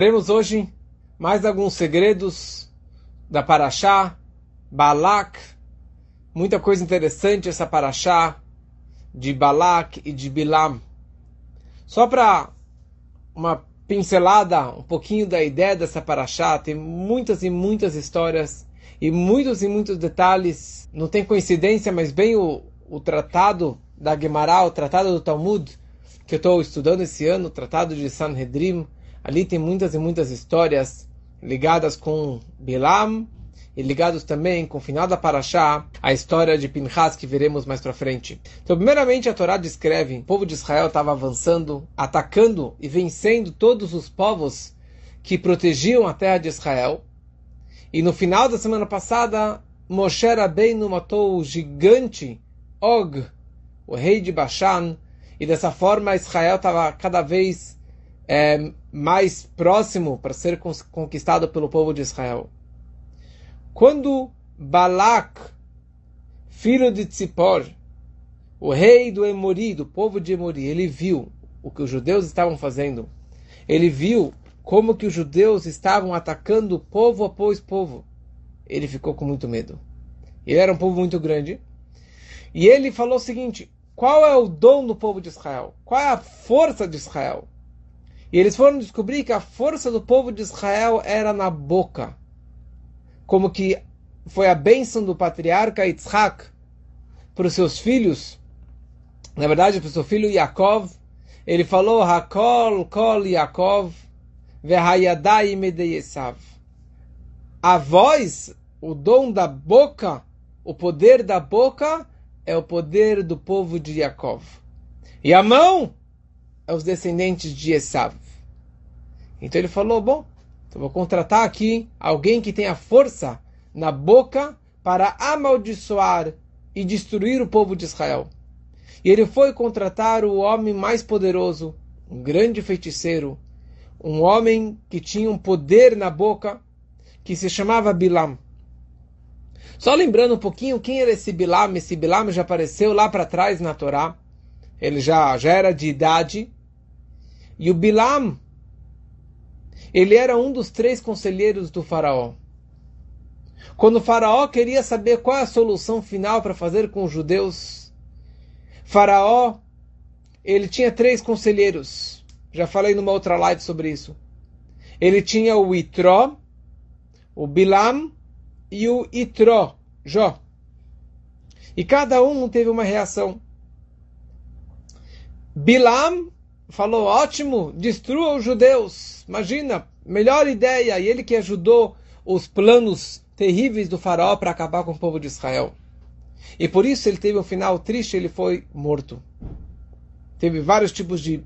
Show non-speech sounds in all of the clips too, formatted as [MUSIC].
Veremos hoje mais alguns segredos da Paraxá, Balak, muita coisa interessante essa Paraxá de Balak e de Bilam. Só para uma pincelada, um pouquinho da ideia dessa Paraxá, tem muitas e muitas histórias e muitos e muitos detalhes. Não tem coincidência, mas bem o, o tratado da Gemara, o tratado do Talmud, que eu estou estudando esse ano, o tratado de Sanhedrin, Ali tem muitas e muitas histórias ligadas com Bilam e ligados também com o final da Parashá, a história de Pinchas que veremos mais para frente. Então, primeiramente, a Torá descreve: o povo de Israel estava avançando, atacando e vencendo todos os povos que protegiam a terra de Israel. E no final da semana passada, Moshe Rabbeinu matou o gigante Og, o rei de Bashan, e dessa forma Israel estava cada vez é, mais próximo para ser conquistado pelo povo de Israel. Quando Balak, filho de Tzipor, o rei do Emori, do povo de Emori, ele viu o que os judeus estavam fazendo. Ele viu como que os judeus estavam atacando povo após povo. Ele ficou com muito medo. Ele era um povo muito grande. E ele falou o seguinte: qual é o dom do povo de Israel? Qual é a força de Israel? E eles foram descobrir que a força do povo de Israel era na boca. Como que foi a bênção do patriarca Yitzhak para os seus filhos. Na verdade, para o seu filho Yaakov. Ele falou, Hakol, Kol Yaakov, Vehayadai Medeyesav. A voz, o dom da boca, o poder da boca, é o poder do povo de Yaakov. E a mão é os descendentes de Esav. Então ele falou: bom, então vou contratar aqui alguém que tenha força na boca para amaldiçoar e destruir o povo de Israel. E ele foi contratar o homem mais poderoso, um grande feiticeiro, um homem que tinha um poder na boca, que se chamava Bilam. Só lembrando um pouquinho quem era esse Bilam, esse Bilam já apareceu lá para trás na Torá. Ele já, já era de idade. E o Bilam, ele era um dos três conselheiros do faraó. Quando o faraó queria saber qual é a solução final para fazer com os judeus, faraó, ele tinha três conselheiros. Já falei numa outra live sobre isso. Ele tinha o Itró, o Bilam e o Itró, Jó. E cada um teve uma reação. Bilam falou: ótimo, destrua os judeus. Imagina, melhor ideia. E ele que ajudou os planos terríveis do faraó para acabar com o povo de Israel. E por isso ele teve um final triste, ele foi morto. Teve vários tipos de,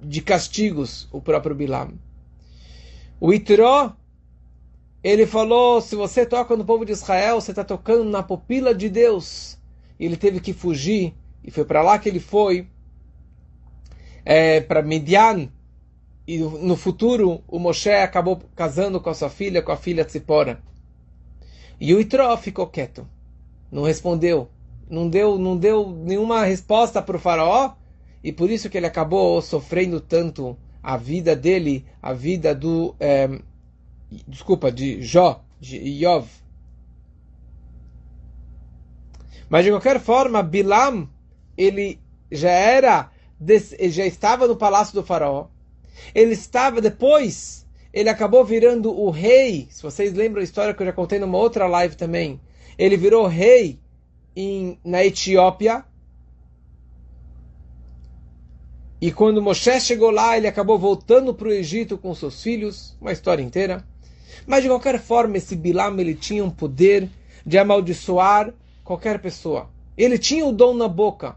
de castigos, o próprio Bilam. O Itró, ele falou: se você toca no povo de Israel, você está tocando na pupila de Deus. E ele teve que fugir, e foi para lá que ele foi é, para Midian, e no futuro o Moshe acabou casando com a sua filha, com a filha Tzipora. E o Itró ficou quieto, não respondeu, não deu, não deu nenhuma resposta para o faraó, e por isso que ele acabou sofrendo tanto a vida dele, a vida do, é, desculpa, de Jó, de Yov. Mas de qualquer forma, Bilam, ele já era já estava no palácio do faraó. Ele estava depois, ele acabou virando o rei. Se vocês lembram a história que eu já contei numa outra live também, ele virou rei em, na Etiópia. E quando Moshe chegou lá, ele acabou voltando para o Egito com seus filhos, uma história inteira. Mas de qualquer forma, esse Bilam ele tinha um poder de amaldiçoar qualquer pessoa. Ele tinha o dom na boca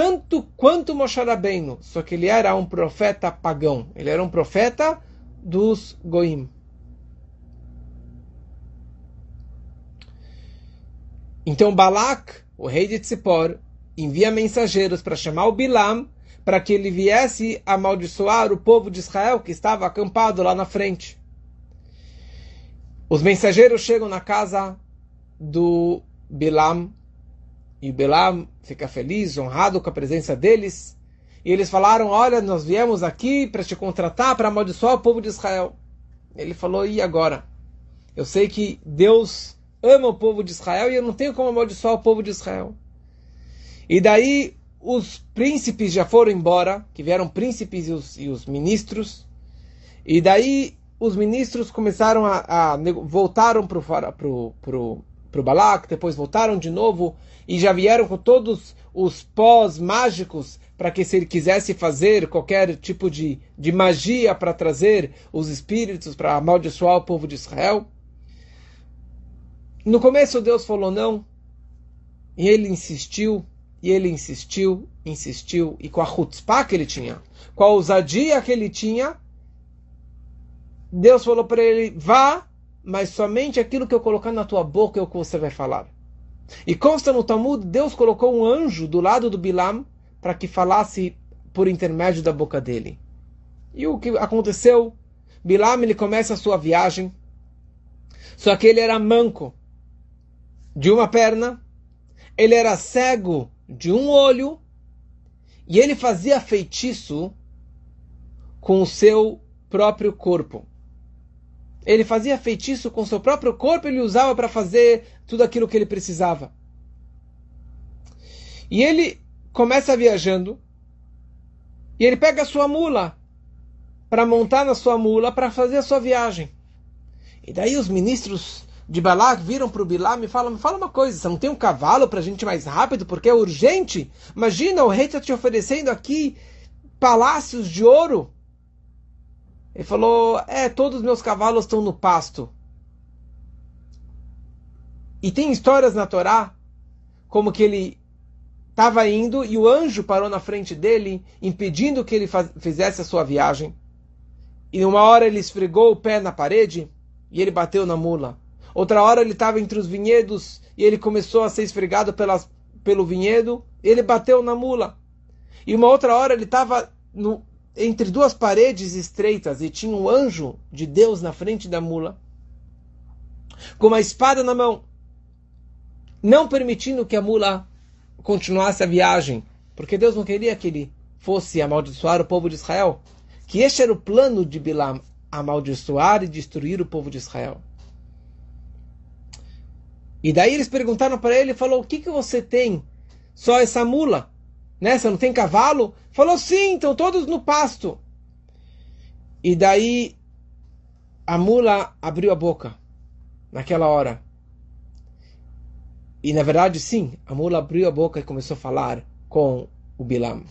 tanto quanto Moshe Rabbeinu, só que ele era um profeta pagão, ele era um profeta dos Goim. Então Balak, o rei de Tzipor, envia mensageiros para chamar o Bilam para que ele viesse amaldiçoar o povo de Israel que estava acampado lá na frente. Os mensageiros chegam na casa do Bilam e Belam fica feliz, honrado com a presença deles. E eles falaram: Olha, nós viemos aqui para te contratar para amaldiçoar o povo de Israel. Ele falou: E agora? Eu sei que Deus ama o povo de Israel e eu não tenho como amaldiçoar o povo de Israel. E daí os príncipes já foram embora, que vieram príncipes e os, e os ministros. E daí os ministros começaram a, a voltaram para o pro, pro, pro Balak, depois voltaram de novo e já vieram com todos os pós mágicos para que se ele quisesse fazer qualquer tipo de, de magia para trazer os espíritos para amaldiçoar o povo de Israel. No começo Deus falou não, e ele insistiu, e ele insistiu, insistiu, e com a chutzpah que ele tinha, com a ousadia que ele tinha, Deus falou para ele: vá, mas somente aquilo que eu colocar na tua boca é o que você vai falar. E consta no Talmud, Deus colocou um anjo do lado do Bilam para que falasse por intermédio da boca dele. E o que aconteceu? Bilam ele começa a sua viagem, só que ele era manco de uma perna, ele era cego de um olho, e ele fazia feitiço com o seu próprio corpo. Ele fazia feitiço com seu próprio corpo, ele usava para fazer tudo aquilo que ele precisava. E ele começa viajando, e ele pega a sua mula para montar na sua mula para fazer a sua viagem. E daí os ministros de Balak viram para o Bilam e falam: fala uma coisa, você não tem um cavalo para a gente mais rápido porque é urgente? Imagina, o rei está te oferecendo aqui palácios de ouro. Ele falou: É, todos os meus cavalos estão no pasto. E tem histórias na Torá, como que ele estava indo e o anjo parou na frente dele, impedindo que ele fizesse a sua viagem. E uma hora ele esfregou o pé na parede e ele bateu na mula. Outra hora ele estava entre os vinhedos e ele começou a ser esfregado pelas, pelo vinhedo, ele bateu na mula. E uma outra hora ele estava entre duas paredes estreitas e tinha um anjo de Deus na frente da mula, com uma espada na mão, não permitindo que a mula continuasse a viagem, porque Deus não queria que ele fosse amaldiçoar o povo de Israel. Que este era o plano de Bilam, amaldiçoar e destruir o povo de Israel. E daí eles perguntaram para ele, falou, o que, que você tem? Só essa mula? Né? Você não tem cavalo? Falou, sim, estão todos no pasto. E daí a mula abriu a boca naquela hora. E na verdade, sim, a mula abriu a boca e começou a falar com o Bilam.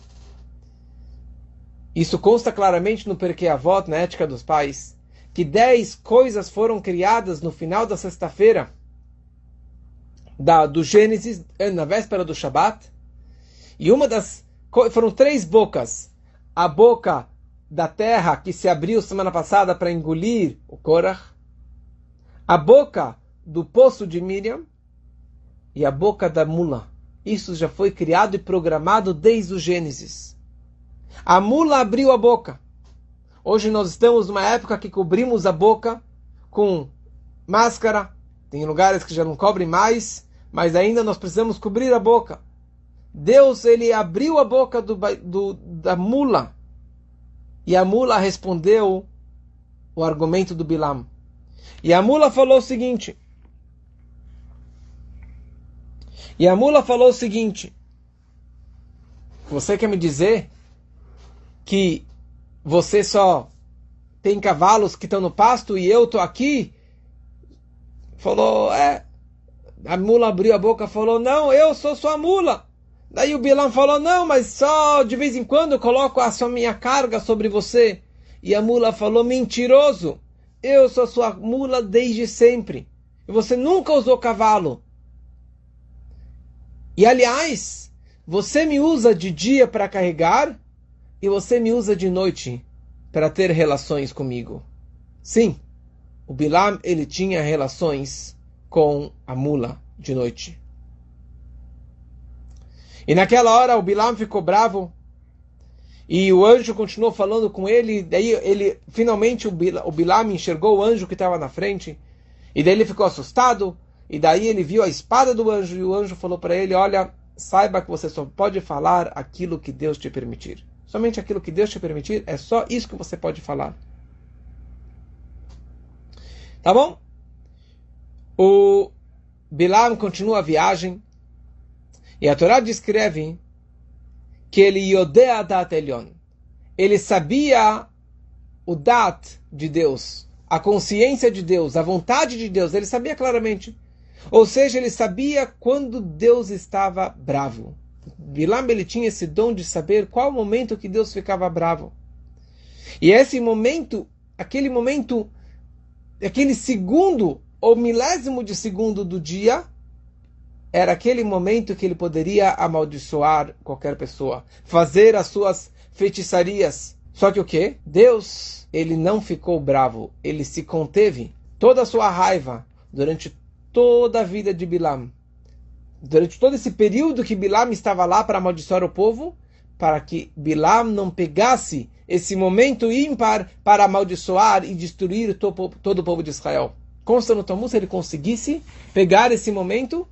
Isso consta claramente no Perquê Avot, na Ética dos Pais, que dez coisas foram criadas no final da sexta-feira da, do Gênesis, na véspera do Shabat, e uma das foram três bocas. A boca da terra que se abriu semana passada para engolir o Korah, a boca do poço de Miriam e a boca da mula. Isso já foi criado e programado desde o Gênesis. A mula abriu a boca. Hoje nós estamos numa época que cobrimos a boca com máscara. Tem lugares que já não cobrem mais mas ainda nós precisamos cobrir a boca. Deus ele abriu a boca do, do, da mula e a mula respondeu o argumento do Bilam. E a mula falou o seguinte. E a mula falou o seguinte: Você quer me dizer que você só tem cavalos que estão no pasto e eu estou aqui? Falou, é, a mula abriu a boca e falou: Não, eu sou sua mula. Daí o Bilam falou: Não, mas só de vez em quando eu coloco a sua minha carga sobre você. E a mula falou: Mentiroso, eu sou sua mula desde sempre. E você nunca usou cavalo. E aliás, você me usa de dia para carregar e você me usa de noite para ter relações comigo. Sim, o Bilam ele tinha relações com a mula de noite. E naquela hora o Bilam ficou bravo e o anjo continuou falando com ele. Daí ele finalmente o Bilam enxergou o anjo que estava na frente e daí ele ficou assustado. E daí ele viu a espada do anjo e o anjo falou para ele: Olha, saiba que você só pode falar aquilo que Deus te permitir. Somente aquilo que Deus te permitir, é só isso que você pode falar. Tá bom? O Bilam continua a viagem e a Torá descreve que ele yodea dat elion. Ele sabia o dat de Deus, a consciência de Deus, a vontade de Deus, ele sabia claramente. Ou seja, ele sabia quando Deus estava bravo. Bilam ele tinha esse dom de saber qual momento que Deus ficava bravo. E esse momento, aquele momento, aquele segundo ou milésimo de segundo do dia, era aquele momento que ele poderia amaldiçoar qualquer pessoa, fazer as suas feitiçarias. Só que o que? Deus, ele não ficou bravo, ele se conteve toda a sua raiva durante toda a vida de Bilam. Durante todo esse período que Bilam estava lá para amaldiçoar o povo, para que Bilam não pegasse esse momento ímpar para amaldiçoar e destruir todo o povo de Israel. Consta no Talmud, se ele conseguisse pegar esse momento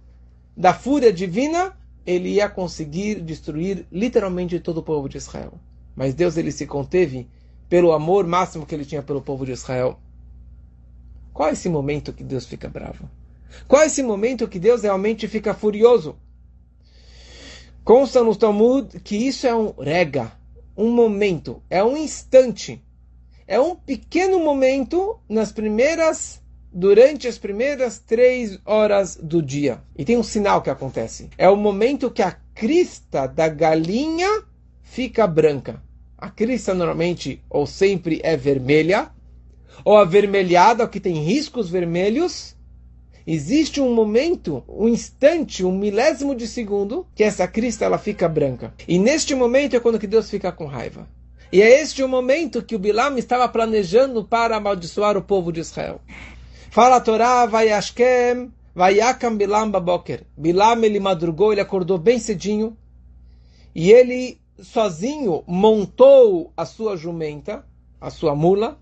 da fúria divina, ele ia conseguir destruir literalmente todo o povo de Israel. Mas Deus ele se conteve pelo amor máximo que ele tinha pelo povo de Israel. Qual é esse momento que Deus fica bravo? Qual é esse momento que Deus realmente fica furioso? Consta no Talmud que isso é um rega, um momento, é um instante, é um pequeno momento nas primeiras, durante as primeiras três horas do dia. E tem um sinal que acontece. É o momento que a crista da galinha fica branca. A crista normalmente ou sempre é vermelha, ou avermelhada, que tem riscos vermelhos, existe um momento, um instante, um milésimo de segundo, que essa crista ela fica branca. E neste momento é quando que Deus fica com raiva. E é este o momento que o Bilam estava planejando para amaldiçoar o povo de Israel. Fala a Torá, vai Ashkem, vai Akam Bilam Baboker. Bilam ele madrugou, ele acordou bem cedinho, e ele sozinho montou a sua jumenta, a sua mula,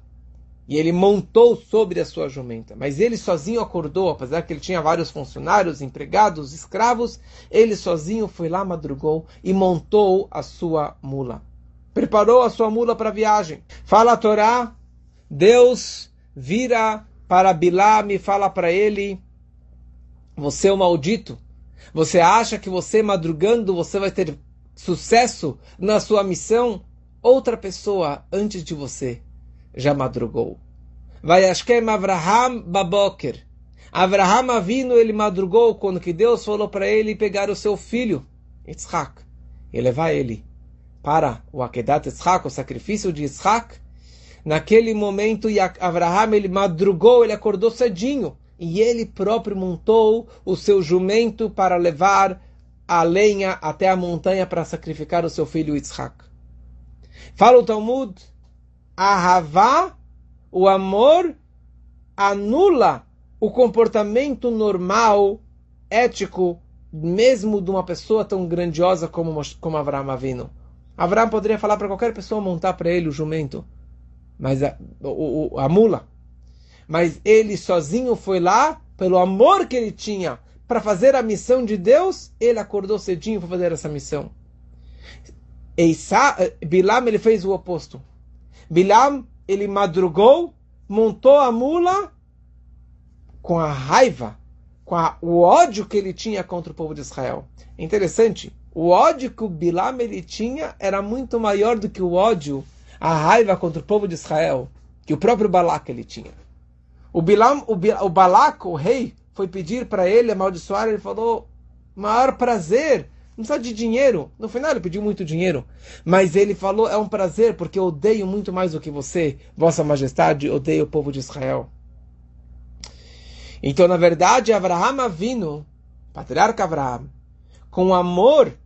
e ele montou sobre a sua jumenta. Mas ele sozinho acordou, apesar que ele tinha vários funcionários, empregados, escravos, ele sozinho foi lá, madrugou e montou a sua mula. Preparou a sua mula para a viagem. Fala a Torá, Deus vira para Bilam e fala para ele: Você é o maldito. Você acha que você madrugando você vai ter sucesso na sua missão? Outra pessoa antes de você já madrugou. Vai Ashkem Avraham Baboker. Avraham Avino, ele madrugou quando que Deus falou para ele pegar o seu filho, Yitzhak, e levar ele para o Akedat Yitzhak, o sacrifício de Yitzhak. Naquele momento, Avraham, ele madrugou, ele acordou cedinho, e ele próprio montou o seu jumento para levar a lenha até a montanha para sacrificar o seu filho Yitzhak. Fala o Talmud, Ahavá, o amor, anula o comportamento normal, ético, mesmo de uma pessoa tão grandiosa como, como Avraham Avino. Avraham poderia falar para qualquer pessoa montar para ele o jumento, mas a, o, a mula. Mas ele sozinho foi lá, pelo amor que ele tinha para fazer a missão de Deus, ele acordou cedinho para fazer essa missão. Eisa, Bilam ele fez o oposto. Bilam, ele madrugou, montou a mula com a raiva, com a, o ódio que ele tinha contra o povo de Israel. Interessante, o ódio que o Bilam ele tinha era muito maior do que o ódio, a raiva contra o povo de Israel, que o próprio Balak ele tinha. O Bilam, o, o o rei, foi pedir para ele amaldiçoar, ele falou: maior prazer não precisa de dinheiro. No final ele pediu muito dinheiro. Mas ele falou, é um prazer, porque eu odeio muito mais do que você, Vossa Majestade, odeio o povo de Israel. Então, na verdade, Abraham Avino, patriarca Abraham, com amor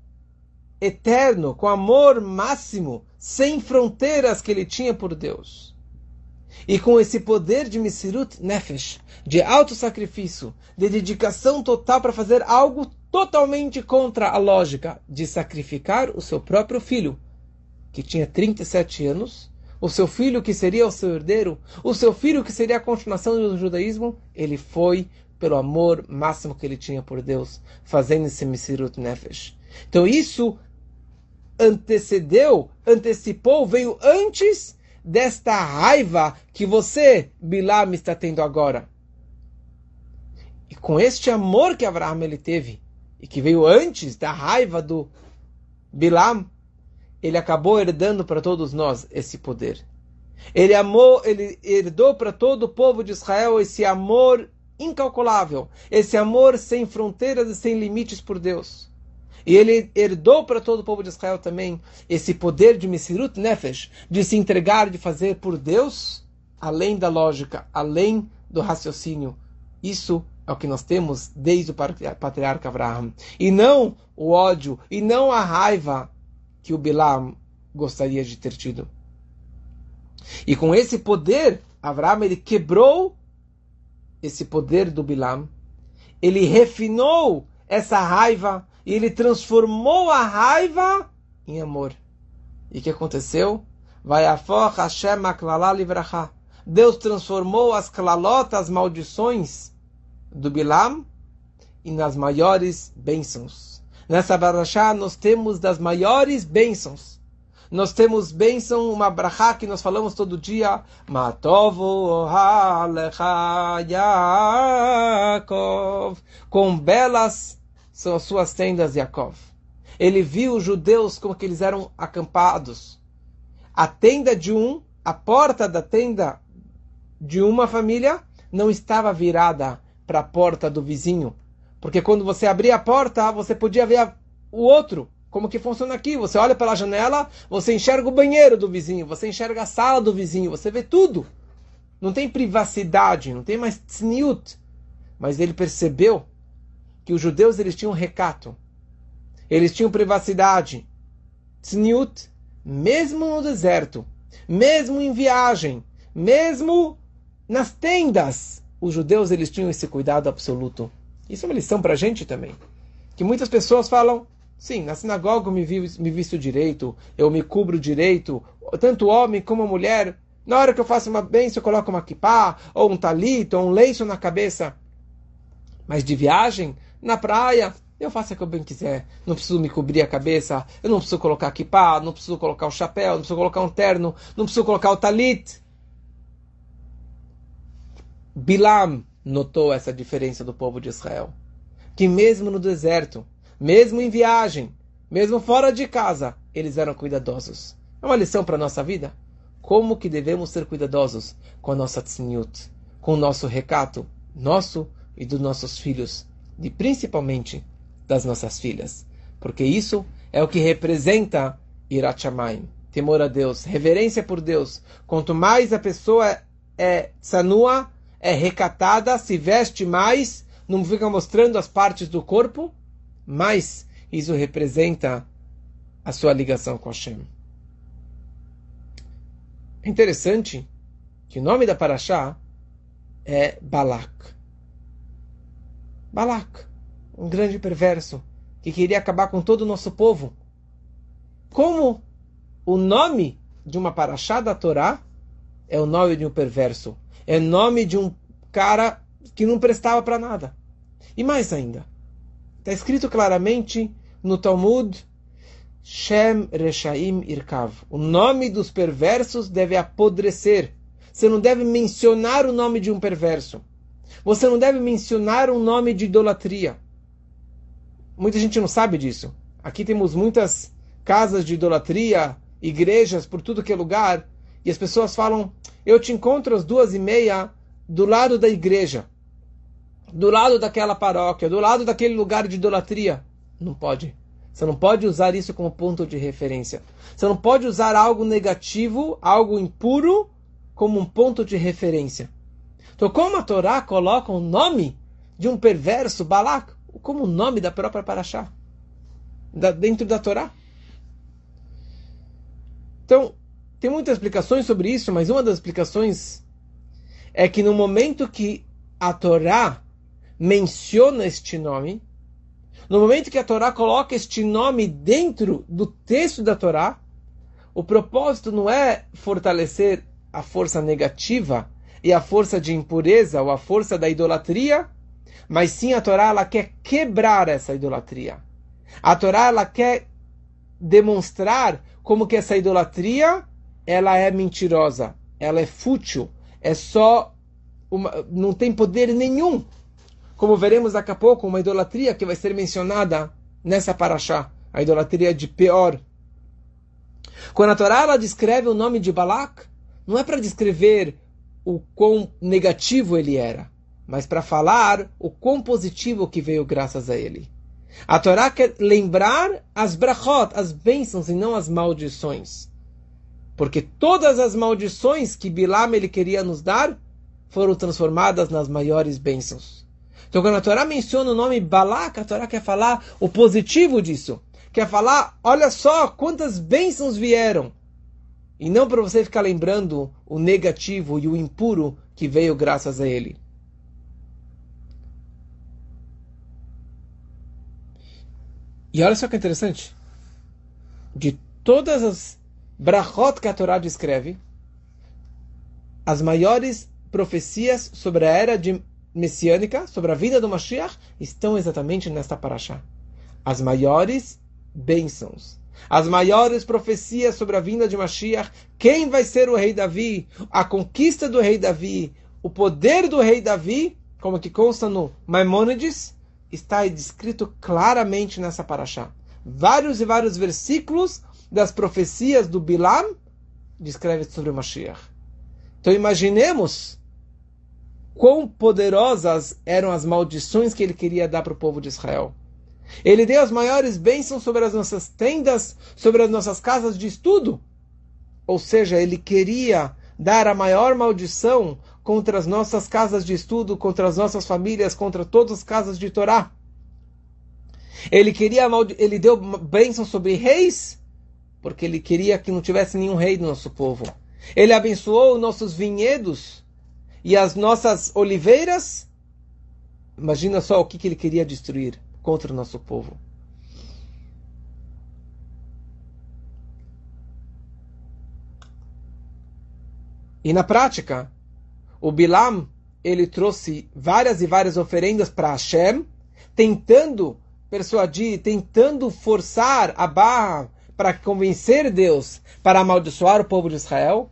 eterno, com amor máximo, sem fronteiras que ele tinha por Deus. E com esse poder de Misirut Nefesh, de auto-sacrifício, de dedicação total para fazer algo totalmente contra a lógica de sacrificar o seu próprio filho, que tinha 37 anos, o seu filho que seria o seu herdeiro, o seu filho que seria a continuação do judaísmo, ele foi pelo amor máximo que ele tinha por Deus, fazendo esse Misirut Nefesh. Então isso antecedeu, antecipou, veio antes desta raiva que você, Bilam, está tendo agora. E com este amor que Abraão ele teve, e que veio antes da raiva do Bilam, ele acabou herdando para todos nós esse poder. Ele amou, ele herdou para todo o povo de Israel esse amor incalculável, esse amor sem fronteiras e sem limites por Deus. E ele herdou para todo o povo de Israel também esse poder de Mesirut Nefesh, de se entregar, de fazer por Deus, além da lógica, além do raciocínio. Isso é o que nós temos desde o patriarca Abraham. E não o ódio, e não a raiva que o Bilam gostaria de ter tido. E com esse poder, Abraham ele quebrou esse poder do Bilam, ele refinou essa raiva e ele transformou a raiva em amor. E o que aconteceu? Vai Hashem. Deus transformou as klalotas, as maldições do Bilam, e nas maiores bênçãos. Nessa barachá nós temos das maiores bênçãos. Nós temos bênção, uma brachá que nós falamos todo dia. Matovo Yaakov. Com belas são as suas tendas, Yaakov. Ele viu os judeus como que eles eram acampados. A tenda de um, a porta da tenda de uma família não estava virada para a porta do vizinho. Porque quando você abria a porta, você podia ver o outro como que funciona aqui? Você olha pela janela, você enxerga o banheiro do vizinho, você enxerga a sala do vizinho, você vê tudo. Não tem privacidade, não tem mais tzniut. Mas ele percebeu que os judeus eles tinham recato. Eles tinham privacidade. Tzniut, mesmo no deserto, mesmo em viagem, mesmo nas tendas, os judeus eles tinham esse cuidado absoluto. Isso é uma lição para a gente também. Que muitas pessoas falam, Sim, na sinagoga eu me, vi, me visto direito, eu me cubro direito, tanto homem como mulher. Na hora que eu faço uma bênção, eu coloco uma kippah, ou um talito, ou um lenço na cabeça. Mas de viagem, na praia, eu faço o que eu bem quiser. Não preciso me cobrir a cabeça, eu não preciso colocar kippah, não preciso colocar o chapéu, não preciso colocar um terno, não preciso colocar o talit. Bilam notou essa diferença do povo de Israel. Que mesmo no deserto, mesmo em viagem, mesmo fora de casa, eles eram cuidadosos. É uma lição para a nossa vida. Como que devemos ser cuidadosos com a nossa tzniut, com o nosso recato, nosso e dos nossos filhos, e principalmente das nossas filhas. Porque isso é o que representa Irat temor a Deus, reverência por Deus. Quanto mais a pessoa é sanua, é recatada, se veste mais, não fica mostrando as partes do corpo, mas isso representa a sua ligação com Hashem. É interessante que o nome da Paraxá é Balak. Balak, um grande perverso que queria acabar com todo o nosso povo. Como o nome de uma Paraxá da Torá é o nome de um perverso, é o nome de um cara que não prestava para nada. E mais ainda, Está escrito claramente no Talmud, Shem Reshaim Irkav. O nome dos perversos deve apodrecer. Você não deve mencionar o nome de um perverso. Você não deve mencionar um nome de idolatria. Muita gente não sabe disso. Aqui temos muitas casas de idolatria, igrejas por tudo que é lugar, e as pessoas falam: Eu te encontro às duas e meia do lado da igreja do lado daquela paróquia, do lado daquele lugar de idolatria. Não pode. Você não pode usar isso como ponto de referência. Você não pode usar algo negativo, algo impuro, como um ponto de referência. Então, como a Torá coloca o nome de um perverso, Balak, como o nome da própria Paraxá, dentro da Torá? Então, tem muitas explicações sobre isso, mas uma das explicações é que no momento que a Torá menciona este nome, no momento que a Torá coloca este nome dentro do texto da Torá, o propósito não é fortalecer a força negativa e a força de impureza ou a força da idolatria, mas sim a Torá ela quer quebrar essa idolatria. A Torá ela quer demonstrar como que essa idolatria ela é mentirosa, ela é fútil, é só uma, não tem poder nenhum. Como veremos daqui a pouco, uma idolatria que vai ser mencionada nessa paraxá, a idolatria de Peor. Quando a Torá ela descreve o nome de Balak, não é para descrever o quão negativo ele era, mas para falar o quão positivo que veio graças a ele. A Torá quer lembrar as brachot, as bênçãos e não as maldições. Porque todas as maldições que Bilam ele queria nos dar foram transformadas nas maiores bênçãos. Então, quando a Torá menciona o nome Balak, a Torá quer falar o positivo disso. Quer falar, olha só quantas bênçãos vieram. E não para você ficar lembrando o negativo e o impuro que veio graças a ele. E olha só que interessante. De todas as brachot que a Torá descreve, as maiores profecias sobre a era de messiânica, sobre a vida do Mashiach, estão exatamente nesta paraxá. As maiores bênçãos, as maiores profecias sobre a vinda de Mashiach, quem vai ser o rei Davi, a conquista do rei Davi, o poder do rei Davi, como que consta no Maimônides, está descrito claramente nessa paraxá. Vários e vários versículos das profecias do Bilam descrevem sobre o Mashiach. Então imaginemos quão poderosas eram as maldições que ele queria dar para o povo de Israel. Ele deu as maiores bênçãos sobre as nossas tendas, sobre as nossas casas de estudo. Ou seja, ele queria dar a maior maldição contra as nossas casas de estudo, contra as nossas famílias, contra todas as casas de Torá. Ele queria ele deu bênção sobre reis, porque ele queria que não tivesse nenhum rei no nosso povo. Ele abençoou nossos vinhedos e as nossas oliveiras. Imagina só o que, que ele queria destruir contra o nosso povo. E na prática, o Bilam ele trouxe várias e várias oferendas para Hashem, tentando persuadir, tentando forçar a barra para convencer Deus para amaldiçoar o povo de Israel.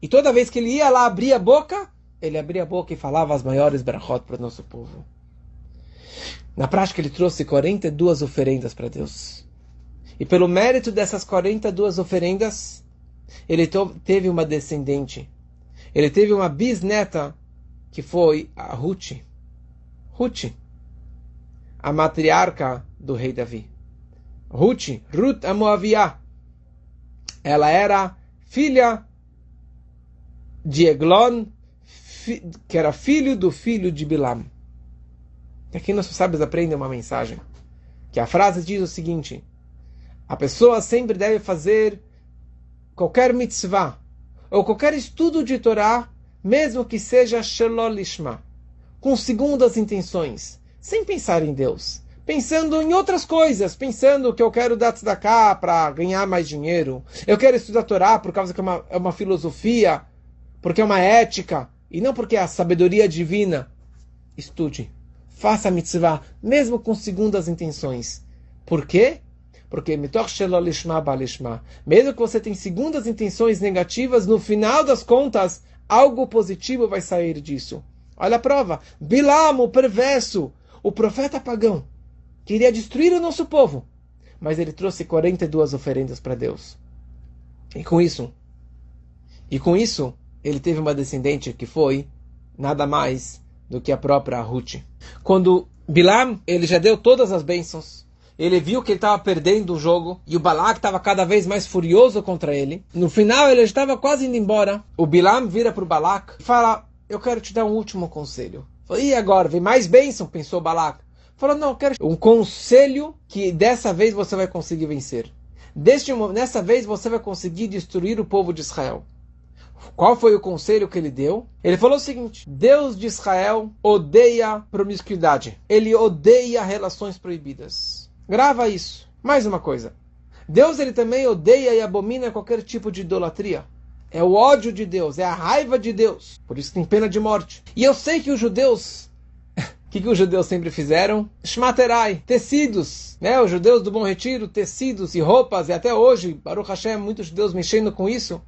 E toda vez que ele ia lá abrir a boca, ele abria a boca e falava as maiores brachot para o nosso povo. Na prática, ele trouxe 42 oferendas para Deus. E pelo mérito dessas 42 oferendas, ele teve uma descendente. Ele teve uma bisneta que foi a Ruth. Ruth, a matriarca do rei Davi. Ruth, Ruth a Moaviá. Ela era filha de Eglon, que era filho do filho de Bilam. E aqui nossos sábios aprendem uma mensagem. Que a frase diz o seguinte: a pessoa sempre deve fazer qualquer mitzvah ou qualquer estudo de Torá, mesmo que seja shelolishma, com segundas intenções, sem pensar em Deus, pensando em outras coisas, pensando que eu quero dar cá para ganhar mais dinheiro, eu quero estudar Torá por causa que é uma, é uma filosofia, porque é uma ética, e não porque é a sabedoria divina. Estude. Faça a mitzvah, mesmo com segundas intenções. Por quê? Porque mesmo que você tenha segundas intenções negativas, no final das contas, algo positivo vai sair disso. Olha a prova. Bilam, o perverso, o profeta pagão, queria destruir o nosso povo. Mas ele trouxe 42 oferendas para Deus. E com isso, e com isso, ele teve uma descendente que foi nada mais do que a própria Ruth. Quando Bilam ele já deu todas as bênçãos, ele viu que ele estava perdendo o jogo e o Balak estava cada vez mais furioso contra ele. No final ele estava quase indo embora. O Bilam vira para o Balak e fala: Eu quero te dar um último conselho. e agora? Vem mais bênção? Pensou Balak. Falou: Não, eu quero um conselho que dessa vez você vai conseguir vencer. Deste, nessa vez você vai conseguir destruir o povo de Israel. Qual foi o conselho que ele deu? Ele falou o seguinte: Deus de Israel odeia promiscuidade. Ele odeia relações proibidas. Grava isso. Mais uma coisa. Deus ele também odeia e abomina qualquer tipo de idolatria. É o ódio de Deus, é a raiva de Deus. Por isso tem pena de morte. E eu sei que os judeus [LAUGHS] que, que os judeus sempre fizeram? Shmaterai, tecidos, né? Os judeus do Bom Retiro, tecidos e roupas, e até hoje, Baruch Hashem, muitos judeus mexendo com isso.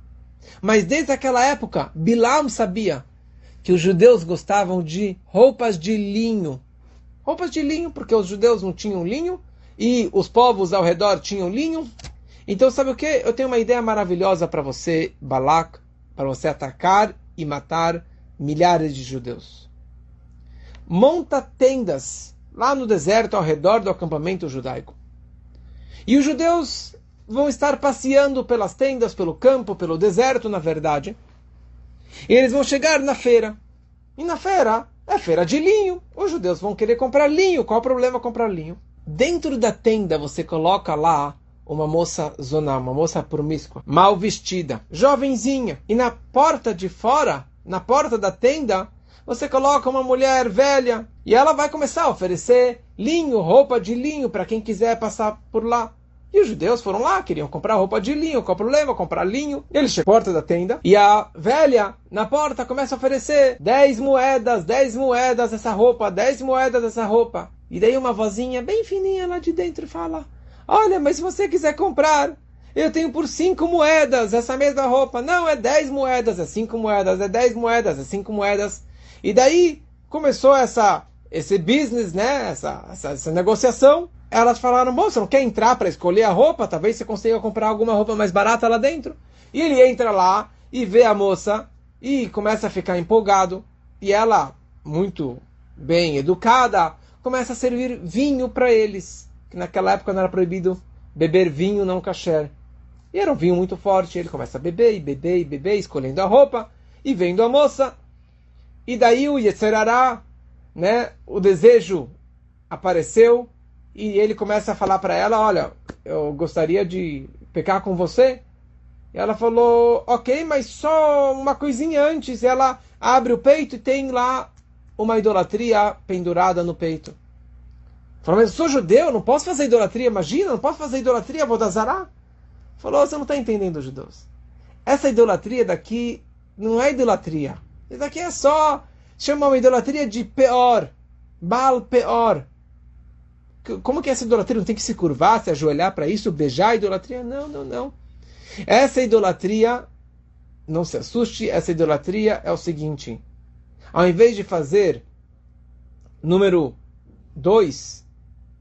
Mas desde aquela época, Bilam sabia que os judeus gostavam de roupas de linho. Roupas de linho, porque os judeus não tinham linho e os povos ao redor tinham linho. Então, sabe o que? Eu tenho uma ideia maravilhosa para você, Balak, para você atacar e matar milhares de judeus monta tendas lá no deserto ao redor do acampamento judaico. E os judeus vão estar passeando pelas tendas, pelo campo, pelo deserto, na verdade. E eles vão chegar na feira. E na feira é feira de linho. Os judeus vão querer comprar linho. Qual o problema comprar linho? Dentro da tenda você coloca lá uma moça zonal, uma moça promíscua, mal vestida, jovenzinha. E na porta de fora, na porta da tenda, você coloca uma mulher velha e ela vai começar a oferecer linho, roupa de linho para quem quiser passar por lá. E os judeus foram lá, queriam comprar roupa de linho, qual o problema? Comprar linho. Eles chegam à porta da tenda e a velha na porta começa a oferecer 10 moedas, 10 moedas essa roupa, 10 moedas essa roupa. E daí uma vozinha bem fininha lá de dentro fala: Olha, mas se você quiser comprar, eu tenho por 5 moedas essa mesma roupa. Não, é 10 moedas, é 5 moedas, é 10 moedas, é 5 moedas. E daí começou essa, esse business, né? essa, essa, essa negociação. Elas falaram: Bom, você não quer entrar para escolher a roupa? Talvez você consiga comprar alguma roupa mais barata lá dentro. E ele entra lá e vê a moça e começa a ficar empolgado. E ela, muito bem educada, começa a servir vinho para eles. Que naquela época não era proibido beber vinho não kasher. E era um vinho muito forte. Ele começa a beber e beber e beber, escolhendo a roupa e vendo a moça. E daí o Yetzerará, né, o desejo apareceu e ele começa a falar para ela, olha, eu gostaria de pecar com você. E ela falou, ok, mas só uma coisinha antes. E ela abre o peito e tem lá uma idolatria pendurada no peito. Falou, mas eu sou judeu, não posso fazer idolatria, imagina, não posso fazer idolatria, vou dar zará. Falou, você não está entendendo, judeus. Essa idolatria daqui não é idolatria. Isso aqui é só chama uma idolatria de peor, Baal peor. Como que essa idolatria não tem que se curvar, se ajoelhar para isso, beijar a idolatria? Não, não, não. Essa idolatria, não se assuste, essa idolatria é o seguinte: ao invés de fazer número 2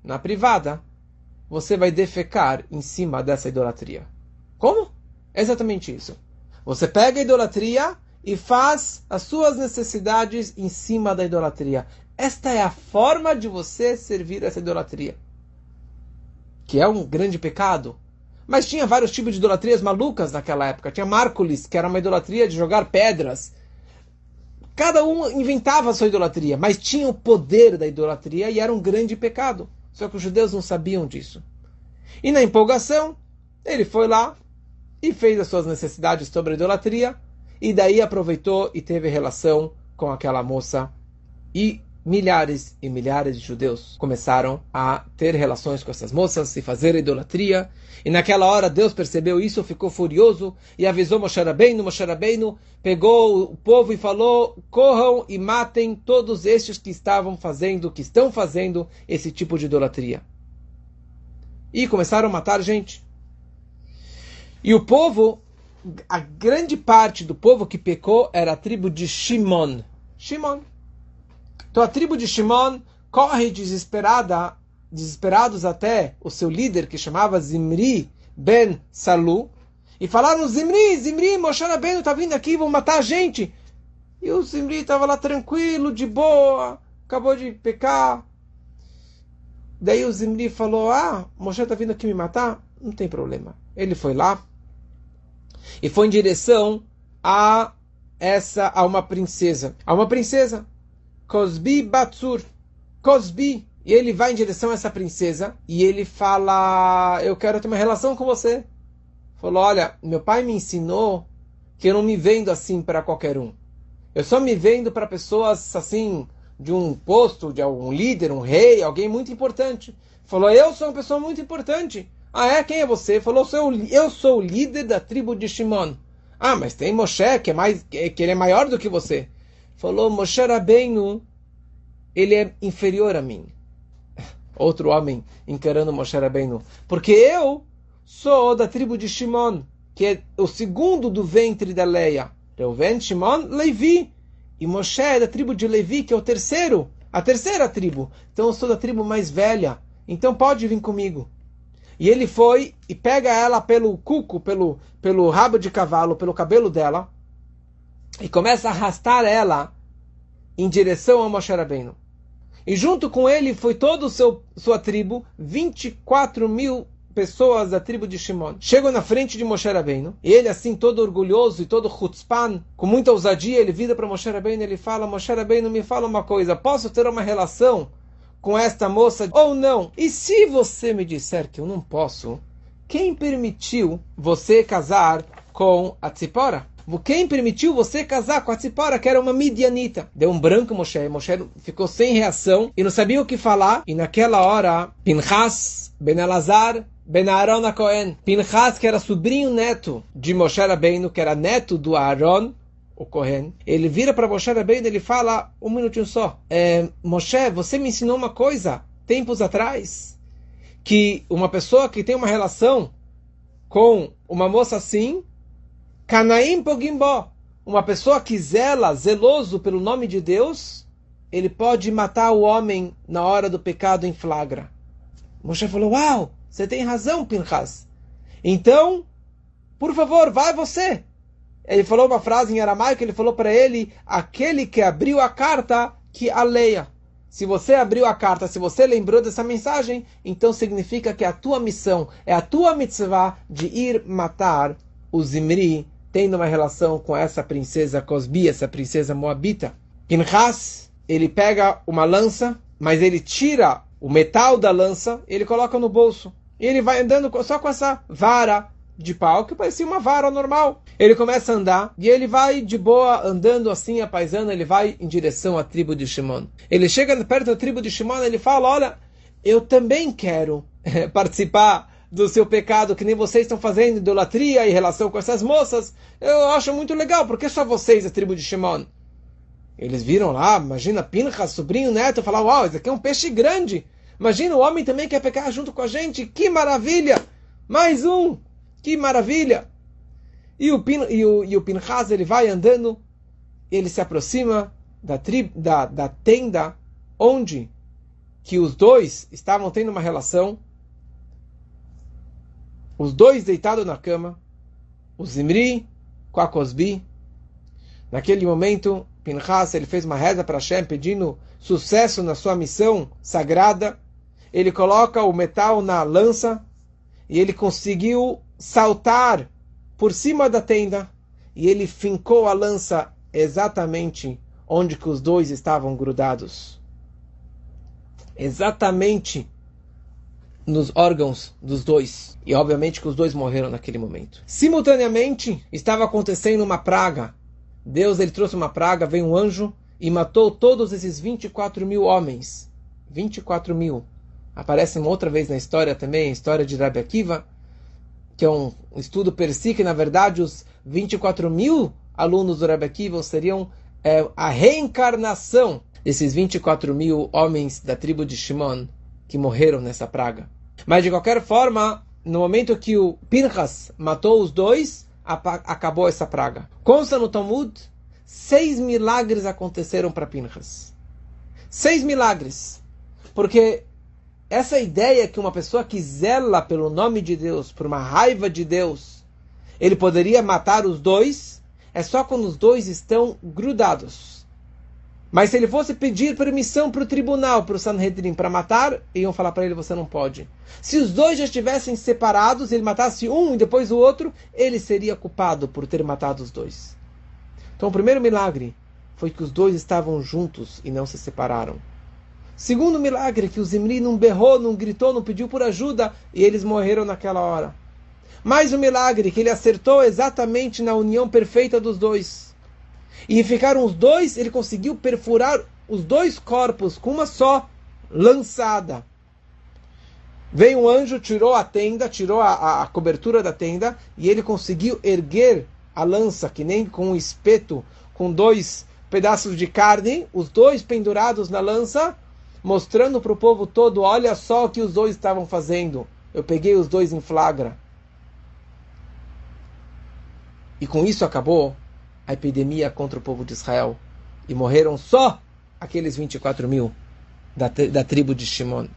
na privada, você vai defecar em cima dessa idolatria. Como? É exatamente isso. Você pega a idolatria e faz as suas necessidades em cima da idolatria. Esta é a forma de você servir essa idolatria. Que é um grande pecado. Mas tinha vários tipos de idolatrias malucas naquela época. Tinha Márcoles, que era uma idolatria de jogar pedras. Cada um inventava a sua idolatria, mas tinha o poder da idolatria e era um grande pecado. Só que os judeus não sabiam disso. E na empolgação, ele foi lá e fez as suas necessidades sobre a idolatria e daí aproveitou e teve relação com aquela moça. E milhares e milhares de judeus começaram a ter relações com essas moças e fazer idolatria. E naquela hora Deus percebeu isso, ficou furioso e avisou Moshe Rabbeinu. Moshe Rabbeinu pegou o povo e falou: corram e matem todos estes que estavam fazendo, que estão fazendo esse tipo de idolatria. E começaram a matar gente. E o povo a grande parte do povo que pecou era a tribo de Shimon. Shimon. Então a tribo de Shimon corre desesperada, desesperados até o seu líder que chamava Zimri ben Salu e falaram Zimri, Zimri, Moshe Rabbeinu está vindo aqui, vão matar a gente. E o Zimri estava lá tranquilo, de boa, acabou de pecar. Daí o Zimri falou: Ah, Moshe está vindo aqui me matar? Não tem problema. Ele foi lá, e foi em direção a essa a uma princesa, a uma princesa, Cosbi Batsur, Cosbi, e ele vai em direção a essa princesa e ele fala: Eu quero ter uma relação com você. Falou: Olha, meu pai me ensinou que eu não me vendo assim para qualquer um. Eu só me vendo para pessoas assim, de um posto, de algum líder, um rei, alguém muito importante. Falou: Eu sou uma pessoa muito importante. Ah, é? Quem é você? Falou, sou, eu sou o líder da tribo de Shimon. Ah, mas tem Moshe, que é, mais, que ele é maior do que você. Falou, Moshe Rabbeinu ele é inferior a mim. [LAUGHS] Outro homem encarando Moshe Rabbeinu. Porque eu sou da tribo de Shimon, que é o segundo do ventre da Leia. Reuven, Shimon, Levi. E Moshe é da tribo de Levi, que é o terceiro, a terceira tribo. Então eu sou da tribo mais velha. Então pode vir comigo. E ele foi e pega ela pelo cuco, pelo, pelo rabo de cavalo, pelo cabelo dela, e começa a arrastar ela em direção a Moshe Rabbeinu. E junto com ele foi toda sua tribo, 24 mil pessoas da tribo de Shimon. Chegam na frente de Moshe Rabbeinu, e ele assim todo orgulhoso e todo chutzpan, com muita ousadia, ele vira para Moshe Rabbeinu e ele fala, Moshe Rabbeinu, me fala uma coisa, posso ter uma relação com esta moça ou não? E se você me disser que eu não posso, quem permitiu você casar com a Tzipora? Quem permitiu você casar com a Tzipora, que era uma midianita? Deu um branco Moshe. Moshe ficou sem reação e não sabia o que falar. E naquela hora, Pinchas, Ben Elazar, Ben Aaron Cohen, Pinchas, que era sobrinho neto de Moshe Rabbeinu, que era neto do Aaron, o Cohen, ele vira para Moshe Rabbeinu e ele fala, um minutinho só, é, Moshe, você me ensinou uma coisa, tempos atrás, que uma pessoa que tem uma relação com uma moça assim, Canaim Pogimbó, uma pessoa que zela, zeloso pelo nome de Deus, ele pode matar o homem na hora do pecado em flagra. Moshe falou: Uau, você tem razão, Pinchas. Então, por favor, vai você. Ele falou uma frase em aramaico, ele falou para ele: aquele que abriu a carta, que a leia. Se você abriu a carta, se você lembrou dessa mensagem, então significa que a tua missão é a tua mitzvah de ir matar o Zimri tendo uma relação com essa princesa Cosbi, essa princesa moabita. Pinchas, ele pega uma lança, mas ele tira o metal da lança, ele coloca no bolso. E ele vai andando só com essa vara de pau, que parecia uma vara normal. Ele começa a andar e ele vai de boa, andando assim, a paisana, ele vai em direção à tribo de Shimon. Ele chega perto da tribo de Shimon ele fala: Olha, eu também quero [LAUGHS] participar do seu pecado, que nem vocês estão fazendo, idolatria em relação com essas moças, eu acho muito legal, porque só vocês, a tribo de Shimon? Eles viram lá, imagina Pinchas, sobrinho, neto, falar, uau, esse aqui é um peixe grande. Imagina, o homem também quer pecar junto com a gente, que maravilha! Mais um, que maravilha! E o, Pin, e o, e o Pinchas, ele vai andando, ele se aproxima da, tri, da, da tenda onde que os dois estavam tendo uma relação, os dois deitados na cama, o Zimri com a Cosbi. Naquele momento, Pinchas ele fez uma reza para Hashem pedindo sucesso na sua missão sagrada. Ele coloca o metal na lança e ele conseguiu saltar por cima da tenda e ele fincou a lança exatamente onde que os dois estavam grudados. Exatamente nos órgãos dos dois. E obviamente que os dois morreram naquele momento. Simultaneamente, estava acontecendo uma praga. Deus ele trouxe uma praga, veio um anjo e matou todos esses 24 mil homens. 24 mil. Aparece uma outra vez na história também, a história de Rabi Akiva, que é um estudo per si, que na verdade os 24 mil alunos do Rabi Akiva seriam é, a reencarnação desses 24 mil homens da tribo de Shimon que morreram nessa praga. Mas de qualquer forma, no momento que o Pinchas matou os dois, acabou essa praga. Consta no Talmud, seis milagres aconteceram para Pinchas. Seis milagres. Porque essa ideia que uma pessoa que zela pelo nome de Deus, por uma raiva de Deus, ele poderia matar os dois, é só quando os dois estão grudados. Mas se ele fosse pedir permissão para o tribunal, para o Sanhedrin, para matar, iam falar para ele: você não pode. Se os dois já estivessem separados, ele matasse um e depois o outro, ele seria culpado por ter matado os dois. Então, o primeiro milagre foi que os dois estavam juntos e não se separaram. Segundo milagre, que o Zimri não berrou, não gritou, não pediu por ajuda e eles morreram naquela hora. Mais um milagre, que ele acertou exatamente na união perfeita dos dois. E ficaram os dois, ele conseguiu perfurar os dois corpos com uma só lançada. Veio um anjo, tirou a tenda, tirou a, a, cobertura da tenda, e ele conseguiu erguer a lança, que nem com um espeto, com dois pedaços de carne, os dois pendurados na lança, mostrando para o povo todo: olha só o que os dois estavam fazendo. Eu peguei os dois em flagra. E com isso acabou a epidemia contra o povo de Israel. E morreram só aqueles 24 mil da, da tribo de Shimon.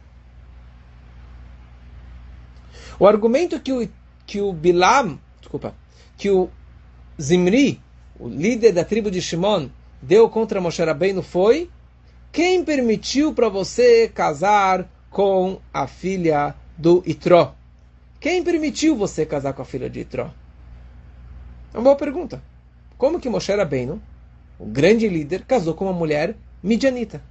O argumento que o, que o Bilam, desculpa, que o Zimri, o líder da tribo de Shimon, deu contra Moshe Rabbeinu foi quem permitiu para você casar com a filha do Itró? Quem permitiu você casar com a filha de Itró? É uma boa pergunta. Como que Moshe Rabbeinu, o grande líder, casou com uma mulher midianita?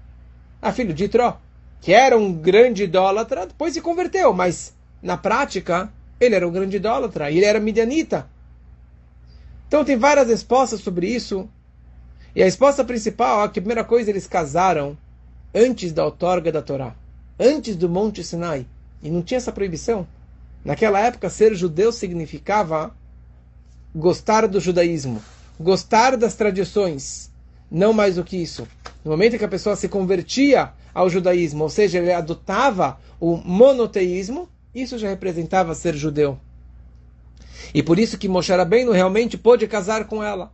A filha de Itró, que era um grande idólatra, depois se converteu, mas na prática ele era um grande idólatra e ele era midianita. Então tem várias respostas sobre isso. E a resposta principal é que primeira coisa eles casaram antes da outorga da Torá, antes do Monte Sinai. E não tinha essa proibição. Naquela época, ser judeu significava gostar do judaísmo, gostar das tradições, não mais do que isso. No momento em que a pessoa se convertia ao judaísmo, ou seja, ele adotava o monoteísmo, isso já representava ser judeu. E por isso que Moshe Rabbeinu realmente pôde casar com ela.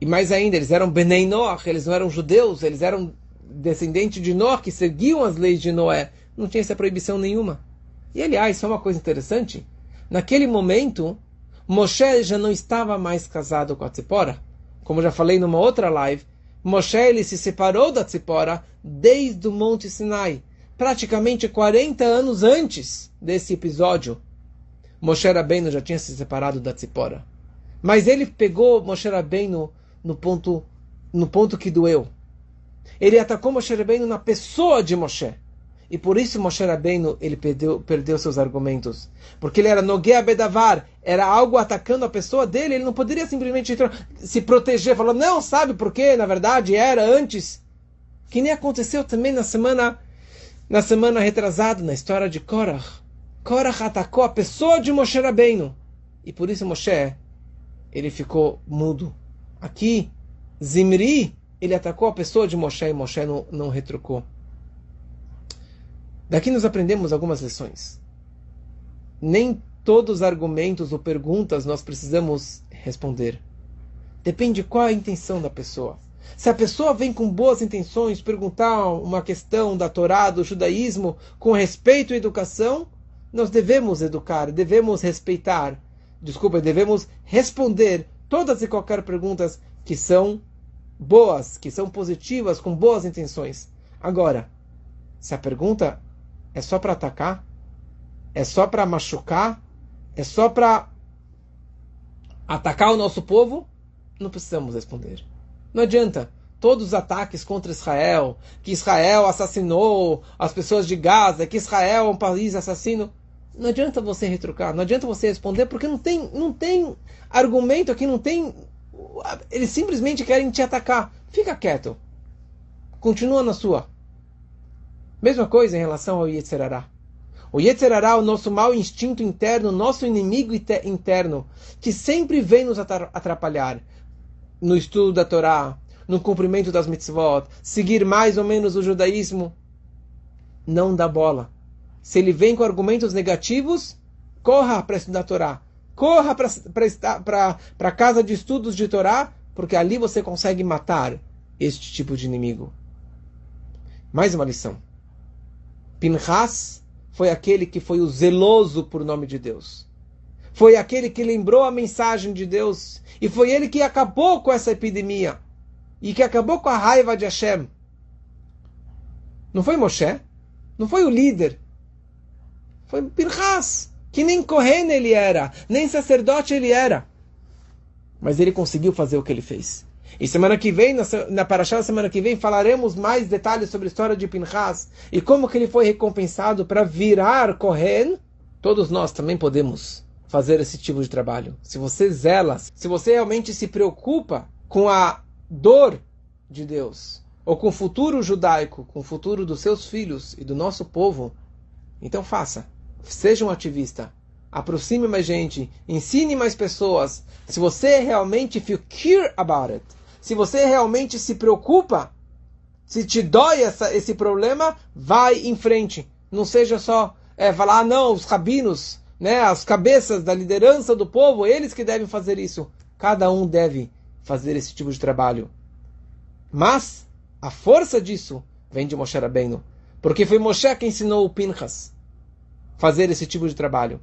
E mais ainda, eles eram Benei Noach, eles não eram judeus, eles eram descendentes de Noé, que seguiam as leis de Noé. Não tinha essa proibição nenhuma. E aliás, só uma coisa interessante, naquele momento, Moshe já não estava mais casado com a Tzipora. Como já falei numa outra live, Moshe ele se separou da Tzipora desde o Monte Sinai, praticamente 40 anos antes desse episódio. Moshe Rabbeinu já tinha se separado da Tzipora. Mas ele pegou Moshe Rabbeinu no ponto, no ponto que doeu. Ele atacou Moshe Rabbeinu na pessoa de Moshe. E por isso Moshe Rabbeinu ele perdeu, perdeu seus argumentos. Porque ele era Noguea Bedavar, era algo atacando a pessoa dele, ele não poderia simplesmente se proteger, falando, não, sabe por quê? Na verdade era antes. Que nem aconteceu também na semana na semana retrasada, na história de Korach. Korach atacou a pessoa de Moshe Rabbeinu. E por isso Moshe, ele ficou mudo. Aqui, Zimri, ele atacou a pessoa de Moshe e Moshe não, não retrucou. Daqui nós aprendemos algumas lições. Nem todos os argumentos ou perguntas nós precisamos responder. Depende qual a intenção da pessoa. Se a pessoa vem com boas intenções perguntar uma questão da Torá, do judaísmo, com respeito e educação, nós devemos educar, devemos respeitar, desculpa, devemos responder todas e qualquer perguntas que são boas, que são positivas, com boas intenções. Agora, se a pergunta é só para atacar? É só para machucar? É só para atacar o nosso povo? Não precisamos responder. Não adianta. Todos os ataques contra Israel, que Israel assassinou as pessoas de Gaza, que Israel é um país assassino. Não adianta você retrucar, não adianta você responder, porque não tem, não tem argumento aqui, não tem. Eles simplesmente querem te atacar. Fica quieto. Continua na sua. Mesma coisa em relação ao Yetzerará. O Yetzerará é o nosso mau instinto interno, nosso inimigo interno, que sempre vem nos atrapalhar no estudo da Torá, no cumprimento das mitzvot, seguir mais ou menos o judaísmo. Não dá bola. Se ele vem com argumentos negativos, corra para estudar a Torá. Corra para a casa de estudos de Torá, porque ali você consegue matar este tipo de inimigo. Mais uma lição. Pinchas foi aquele que foi o zeloso por nome de Deus. Foi aquele que lembrou a mensagem de Deus. E foi ele que acabou com essa epidemia. E que acabou com a raiva de Hashem. Não foi Moshe? Não foi o líder? Foi Pinchas, que nem Kohen ele era, nem sacerdote ele era. Mas ele conseguiu fazer o que ele fez. E semana que vem, na, na Parashá, semana que vem, falaremos mais detalhes sobre a história de Pinchas e como que ele foi recompensado para virar Kohen. Todos nós também podemos fazer esse tipo de trabalho. Se você zela, se você realmente se preocupa com a dor de Deus, ou com o futuro judaico, com o futuro dos seus filhos e do nosso povo, então faça. Seja um ativista. Aproxime mais gente, ensine mais pessoas. Se você realmente feel care about it, se você realmente se preocupa, se te dói essa, esse problema, vai em frente. Não seja só é, falar, ah, não, os rabinos, né, as cabeças da liderança do povo, eles que devem fazer isso. Cada um deve fazer esse tipo de trabalho. Mas a força disso vem de Moshe Rabbeinu. Porque foi Moshe que ensinou o Pinchas fazer esse tipo de trabalho.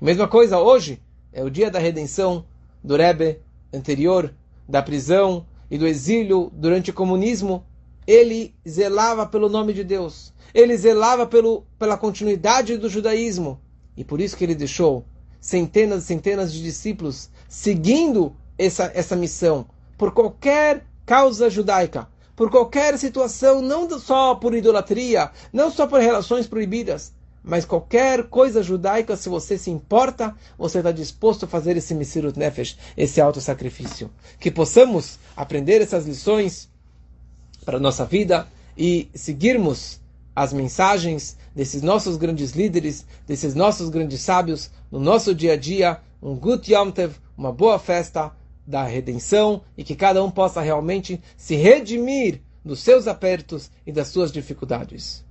Mesma coisa hoje, é o dia da redenção do Rebbe anterior, da prisão e do exílio durante o comunismo. Ele zelava pelo nome de Deus. Ele zelava pelo, pela continuidade do judaísmo. E por isso que ele deixou centenas e centenas de discípulos seguindo essa, essa missão, por qualquer causa judaica, por qualquer situação, não só por idolatria, não só por relações proibidas, mas qualquer coisa judaica, se você se importa, você está disposto a fazer esse Misirut Nefesh, esse auto-sacrifício. Que possamos aprender essas lições para a nossa vida e seguirmos as mensagens desses nossos grandes líderes, desses nossos grandes sábios no nosso dia a dia. Um Gut Yom Tev, uma boa festa da redenção e que cada um possa realmente se redimir dos seus apertos e das suas dificuldades.